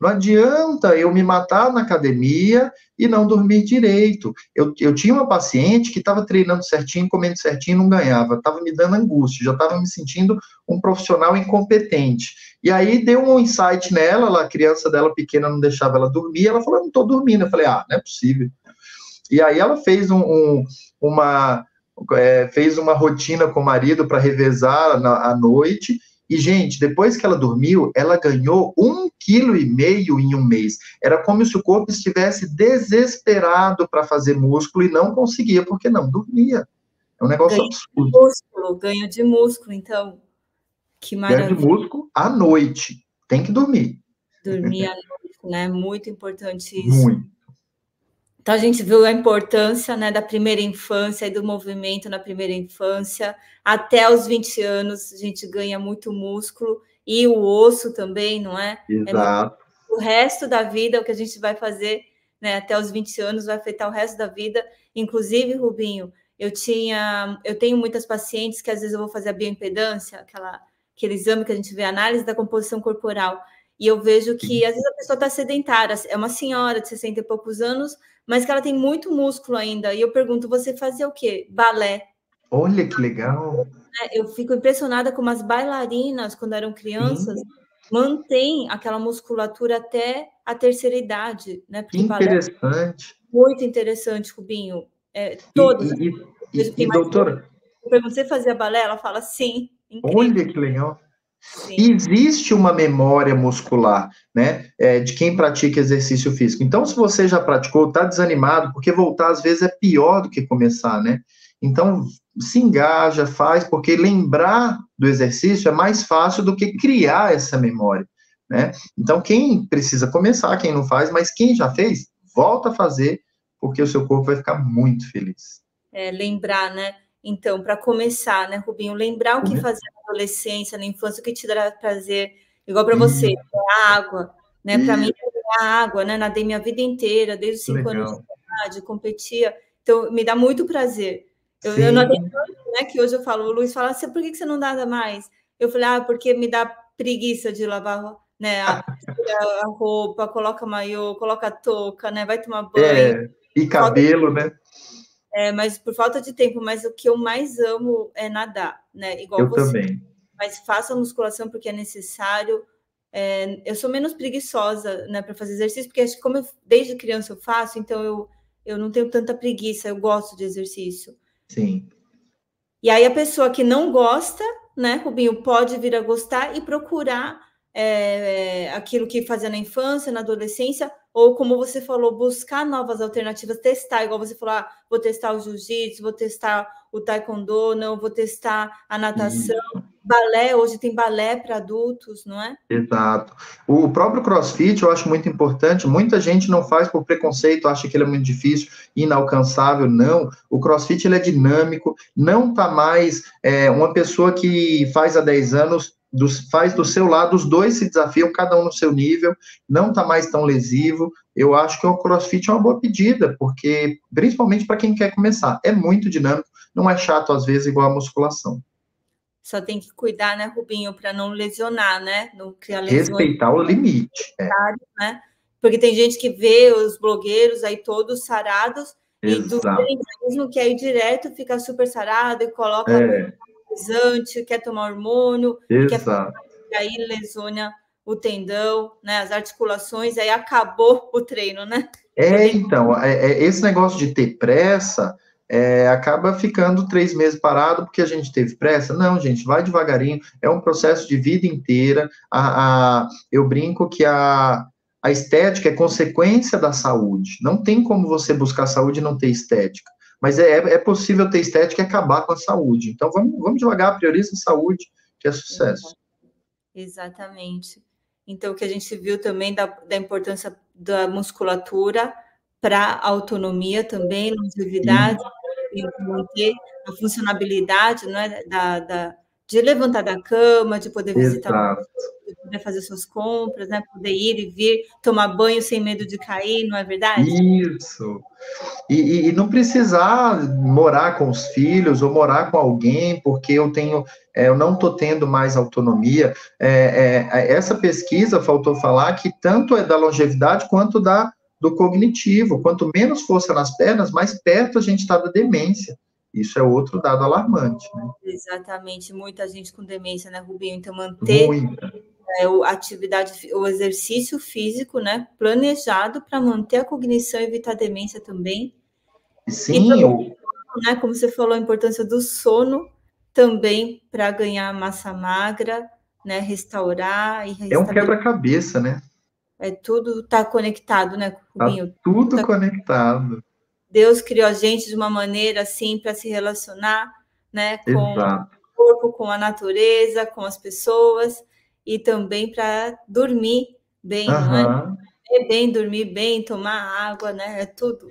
Não adianta eu me matar na academia e não dormir direito. Eu, eu tinha uma paciente que estava treinando certinho, comendo certinho, não ganhava. Estava me dando angústia, já estava me sentindo um profissional incompetente. E aí deu um insight nela, a criança dela pequena não deixava ela dormir, ela falou, não estou dormindo. Eu falei, ah, não é possível. E aí ela fez um, um, uma, é, fez uma rotina com o marido para revezar na, à noite, e, gente, depois que ela dormiu, ela ganhou um quilo e meio em um mês. Era como se o corpo estivesse desesperado para fazer músculo e não conseguia, porque não dormia. É um negócio ganho absurdo. De músculo, ganho de músculo, então. Que maravilha. Ganho de músculo à noite. Tem que dormir. Dormir à noite, né? Muito importante isso. Muito. Então a gente viu a importância né, da primeira infância e do movimento na primeira infância. Até os 20 anos a gente ganha muito músculo e o osso também, não é? é Exato. É o resto da vida, o que a gente vai fazer né, até os 20 anos, vai afetar o resto da vida. Inclusive, Rubinho, eu tinha, eu tenho muitas pacientes que às vezes eu vou fazer a bioimpedância, aquela, aquele exame que a gente vê, análise da composição corporal, e eu vejo que às vezes a pessoa está sedentária, é uma senhora de 60 e poucos anos, mas que ela tem muito músculo ainda. E eu pergunto, você fazia o quê? Balé. Olha que legal. É, eu fico impressionada como as bailarinas, quando eram crianças, Sim. mantêm aquela musculatura até a terceira idade, né? Porque interessante. É muito interessante, Rubinho. É, todos. E, e, e, e doutora? Eu pergunto, você fazia balé? Ela fala sim. Incrível. Olha que legal. Sim. Existe uma memória muscular, né, é, de quem pratica exercício físico. Então, se você já praticou, está desanimado, porque voltar às vezes é pior do que começar, né? Então, se engaja, faz, porque lembrar do exercício é mais fácil do que criar essa memória, né? Então, quem precisa começar, quem não faz, mas quem já fez, volta a fazer, porque o seu corpo vai ficar muito feliz. É, lembrar, né? Então, para começar, né, Rubinho, lembrar o que uhum. fazer na adolescência, na infância, o que te dará prazer, igual para você, uhum. a água, né? Para mim, a água, né? Nadei minha vida inteira, desde os cinco Legal. anos de idade, competia. Então, me dá muito prazer. Eu, eu não tanto, né? Que hoje eu falo, o Luiz fala assim, por que, que você não nada mais? Eu falei, ah, porque me dá preguiça de lavar né, a, a roupa, coloca maiô, coloca touca, né? Vai tomar banho. É, e cabelo, né? É, mas por falta de tempo, mas o que eu mais amo é nadar, né? Igual eu você. também. Mas faça musculação porque é necessário. É, eu sou menos preguiçosa, né, para fazer exercício, porque acho que como eu, desde criança eu faço, então eu, eu não tenho tanta preguiça, eu gosto de exercício. Sim. E aí a pessoa que não gosta, né, Rubinho, pode vir a gostar e procurar é, é, aquilo que fazia na infância, na adolescência, ou como você falou, buscar novas alternativas, testar, igual você falou, ah, vou testar o jiu-jitsu, vou testar o taekwondo, não, vou testar a natação, Isso. balé, hoje tem balé para adultos, não é? Exato. O próprio crossfit eu acho muito importante, muita gente não faz por preconceito, acha que ele é muito difícil, inalcançável, não, o crossfit ele é dinâmico, não tá mais é, uma pessoa que faz há 10 anos faz do seu lado, os dois se desafiam, cada um no seu nível, não está mais tão lesivo. Eu acho que o CrossFit é uma boa pedida, porque, principalmente para quem quer começar, é muito dinâmico, não é chato às vezes igual a musculação. Só tem que cuidar, né, Rubinho, para não lesionar, né? Não criar Respeitar o limite. É. Né? Porque tem gente que vê os blogueiros aí todos sarados Exato. e do que aí direto fica super sarado e coloca é quer tomar hormônio, Exato. quer aí lesiona o tendão, né, as articulações, aí acabou o treino, né? É, então, é, é, esse negócio de ter pressa é, acaba ficando três meses parado porque a gente teve pressa. Não, gente, vai devagarinho, é um processo de vida inteira. A, a, eu brinco que a, a estética é consequência da saúde. Não tem como você buscar saúde e não ter estética. Mas é, é possível ter estética e acabar com a saúde. Então vamos, vamos devagar, prioriza a saúde, que é sucesso. Exatamente. Então, o que a gente viu também da, da importância da musculatura para a autonomia também, longevidade, e manter a funcionabilidade né, da, da, de levantar da cama, de poder visitar, Exato. de poder fazer suas compras, né, poder ir e vir, tomar banho sem medo de cair, não é verdade? Isso. E, e, não precisar morar com os filhos ou morar com alguém, porque eu tenho, é, eu não estou tendo mais autonomia. É, é, essa pesquisa faltou falar que tanto é da longevidade quanto da do cognitivo. Quanto menos força nas pernas, mais perto a gente está da demência. Isso é outro dado alarmante. Né? Exatamente, muita gente com demência, né, Rubinho? Então, manter Muita. É, a atividade, o exercício físico, né, planejado para manter a cognição e evitar a demência também. Sim. Também, o... né, como você falou, a importância do sono também para ganhar massa magra, né, restaurar e É um quebra-cabeça, né? É tudo tá conectado, né, Rubinho? Tá tudo tá... conectado. Deus criou a gente de uma maneira assim para se relacionar, né, com Exato. o corpo, com a natureza, com as pessoas e também para dormir bem, uhum. É bem, dormir bem, tomar água, né? É tudo.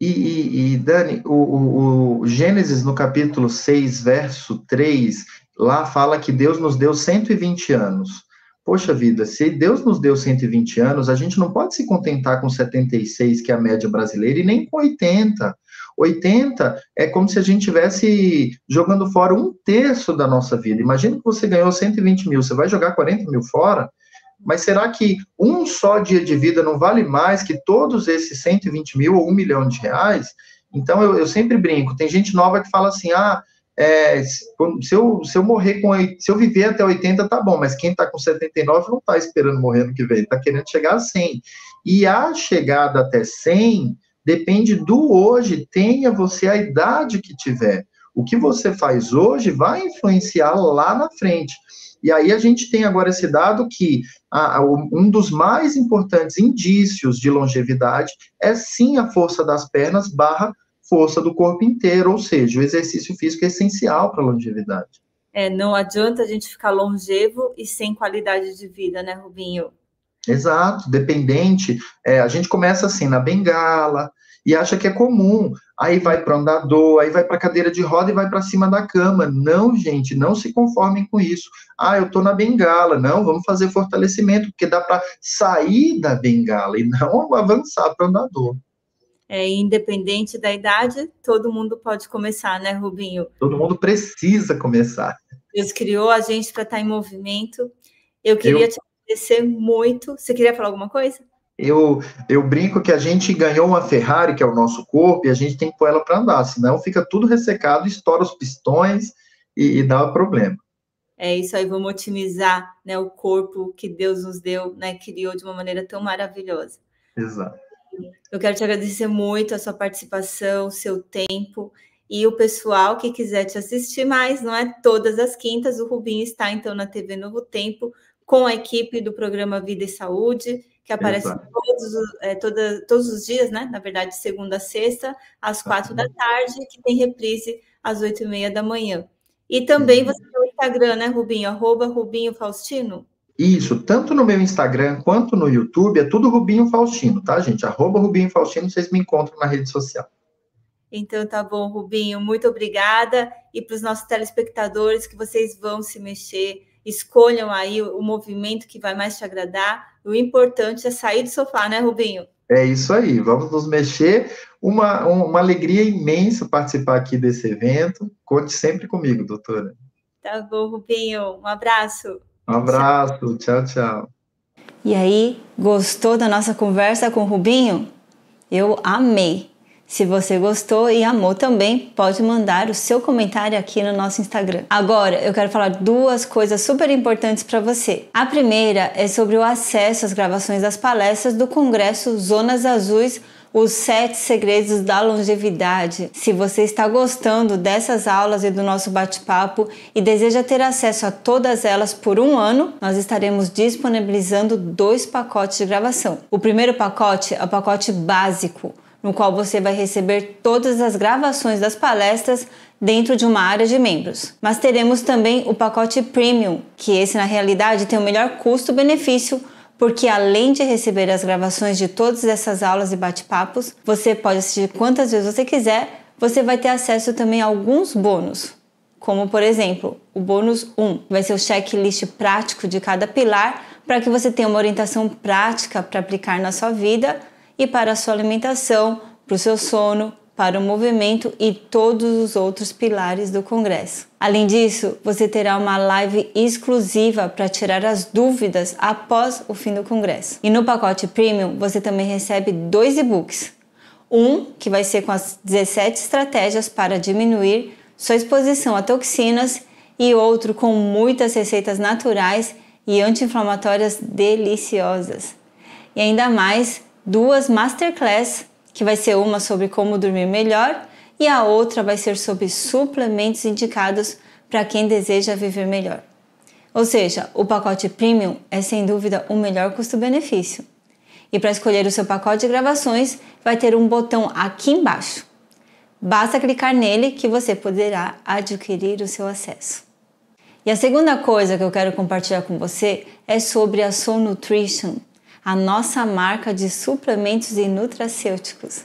E, e, e Dani, o, o, o, Gênesis no capítulo 6, verso 3, lá fala que Deus nos deu 120 anos. Poxa vida, se Deus nos deu 120 anos, a gente não pode se contentar com 76, que é a média brasileira, e nem com 80. 80 é como se a gente tivesse jogando fora um terço da nossa vida. Imagina que você ganhou 120 mil, você vai jogar 40 mil fora? Mas será que um só dia de vida não vale mais que todos esses 120 mil ou um milhão de reais? Então, eu, eu sempre brinco. Tem gente nova que fala assim: ah, é, se, eu, se eu morrer com. Se eu viver até 80, tá bom, mas quem tá com 79 não tá esperando morrer no que vem, tá querendo chegar a 100. E a chegada até 100 depende do hoje, tenha você a idade que tiver. O que você faz hoje vai influenciar lá na frente. E aí a gente tem agora esse dado que a, a, um dos mais importantes indícios de longevidade é sim a força das pernas barra força do corpo inteiro, ou seja, o exercício físico é essencial para a longevidade. É, não adianta a gente ficar longevo e sem qualidade de vida, né, Rubinho? Exato, dependente. É, a gente começa assim na bengala, e acha que é comum. Aí vai para o andador, aí vai para a cadeira de roda e vai para cima da cama. Não, gente, não se conformem com isso. Ah, eu estou na bengala. Não, vamos fazer fortalecimento, porque dá para sair da bengala e não avançar para o andador. É, independente da idade, todo mundo pode começar, né, Rubinho? Todo mundo precisa começar. Deus criou a gente para estar tá em movimento. Eu queria eu... te agradecer muito. Você queria falar alguma coisa? eu, eu brinco que a gente ganhou uma Ferrari, que é o nosso corpo, e a gente tem que pôr ela para andar, senão fica tudo ressecado, estoura os pistões e, e dá problema. É isso aí, vamos otimizar né, o corpo que Deus nos deu, né, criou de uma maneira tão maravilhosa. Exato. Eu quero te agradecer muito a sua participação, o seu tempo e o pessoal que quiser te assistir mais, não é todas as quintas, o Rubinho está então na TV Novo Tempo com a equipe do programa Vida e Saúde que aparece todos, é, toda, todos os dias, né? Na verdade, segunda a sexta, às quatro da tarde, que tem reprise às oito e meia da manhã. E também você tem o Instagram, né, Rubinho? Arroba Rubinho Faustino. Isso, tanto no meu Instagram quanto no YouTube, é tudo Rubinho Faustino, tá, gente? Arroba Rubinho Faustino, vocês me encontram na rede social. Então tá bom, Rubinho, muito obrigada. E para os nossos telespectadores, que vocês vão se mexer, escolham aí o movimento que vai mais te agradar. O importante é sair do sofá, né, Rubinho? É isso aí, vamos nos mexer. Uma, uma alegria imensa participar aqui desse evento. Conte sempre comigo, doutora. Tá bom, Rubinho. Um abraço. Um abraço. Tchau, tchau. E aí, gostou da nossa conversa com o Rubinho? Eu amei. Se você gostou e amou também, pode mandar o seu comentário aqui no nosso Instagram. Agora, eu quero falar duas coisas super importantes para você. A primeira é sobre o acesso às gravações das palestras do Congresso Zonas Azuis os sete segredos da longevidade. Se você está gostando dessas aulas e do nosso bate-papo e deseja ter acesso a todas elas por um ano, nós estaremos disponibilizando dois pacotes de gravação. O primeiro pacote é o pacote básico no qual você vai receber todas as gravações das palestras dentro de uma área de membros. Mas teremos também o pacote Premium, que esse na realidade tem o melhor custo-benefício, porque além de receber as gravações de todas essas aulas e bate-papos, você pode assistir quantas vezes você quiser, você vai ter acesso também a alguns bônus. Como, por exemplo, o bônus 1 vai ser o checklist prático de cada pilar para que você tenha uma orientação prática para aplicar na sua vida e para a sua alimentação, para o seu sono, para o movimento e todos os outros pilares do Congresso. Além disso, você terá uma live exclusiva para tirar as dúvidas após o fim do Congresso. E no pacote Premium, você também recebe dois e-books. Um que vai ser com as 17 estratégias para diminuir sua exposição a toxinas e outro com muitas receitas naturais e anti-inflamatórias deliciosas. E ainda mais duas masterclass, que vai ser uma sobre como dormir melhor e a outra vai ser sobre suplementos indicados para quem deseja viver melhor. Ou seja, o pacote premium é sem dúvida o melhor custo-benefício. E para escolher o seu pacote de gravações, vai ter um botão aqui embaixo. Basta clicar nele que você poderá adquirir o seu acesso. E a segunda coisa que eu quero compartilhar com você é sobre a Soul Nutrition, a nossa marca de suplementos e nutracêuticos.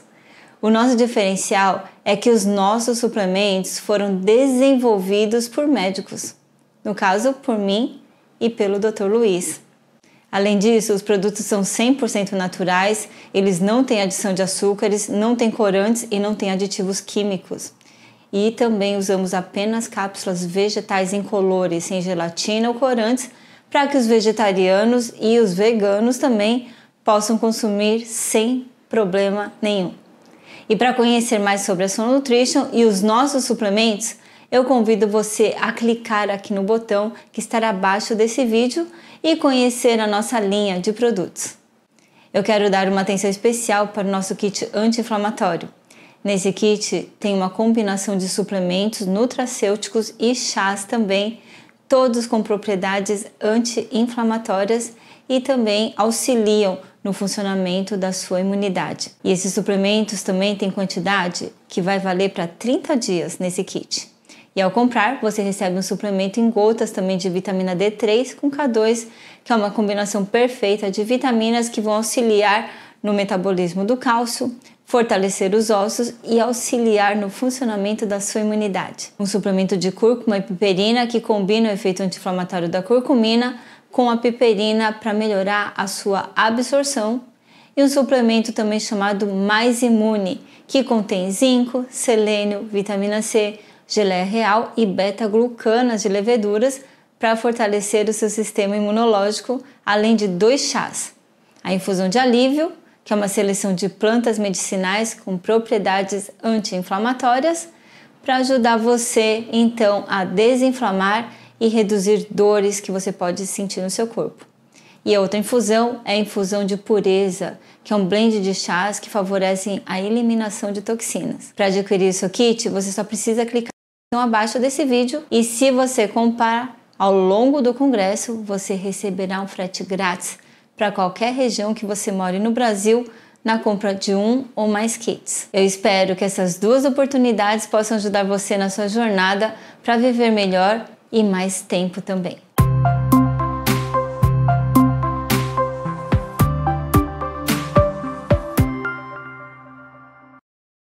O nosso diferencial é que os nossos suplementos foram desenvolvidos por médicos. no caso por mim e pelo Dr. Luiz. Além disso, os produtos são 100% naturais, eles não têm adição de açúcares, não têm corantes e não têm aditivos químicos. E também usamos apenas cápsulas vegetais incolores, sem gelatina ou corantes, para que os vegetarianos e os veganos também possam consumir sem problema nenhum. E para conhecer mais sobre a Sono Nutrition e os nossos suplementos, eu convido você a clicar aqui no botão que estará abaixo desse vídeo e conhecer a nossa linha de produtos. Eu quero dar uma atenção especial para o nosso kit anti-inflamatório. Nesse kit tem uma combinação de suplementos nutracêuticos e chás também, todos com propriedades anti-inflamatórias e também auxiliam no funcionamento da sua imunidade. E esses suplementos também têm quantidade que vai valer para 30 dias nesse kit. E ao comprar, você recebe um suplemento em gotas também de vitamina D3 com K2, que é uma combinação perfeita de vitaminas que vão auxiliar no metabolismo do cálcio, fortalecer os ossos e auxiliar no funcionamento da sua imunidade. Um suplemento de cúrcuma e piperina que combina o efeito anti-inflamatório da curcumina com a piperina para melhorar a sua absorção e um suplemento também chamado Mais Imune, que contém zinco, selênio, vitamina C, geleia real e beta-glucanas de leveduras para fortalecer o seu sistema imunológico, além de dois chás. A infusão de alívio, que é uma seleção de plantas medicinais com propriedades anti-inflamatórias, para ajudar você então a desinflamar e reduzir dores que você pode sentir no seu corpo. E a outra infusão é a infusão de pureza, que é um blend de chás que favorecem a eliminação de toxinas. Para adquirir seu kit, você só precisa clicar abaixo desse vídeo e se você comprar ao longo do congresso, você receberá um frete grátis para qualquer região que você more no Brasil na compra de um ou mais kits. Eu espero que essas duas oportunidades possam ajudar você na sua jornada para viver melhor e mais tempo também.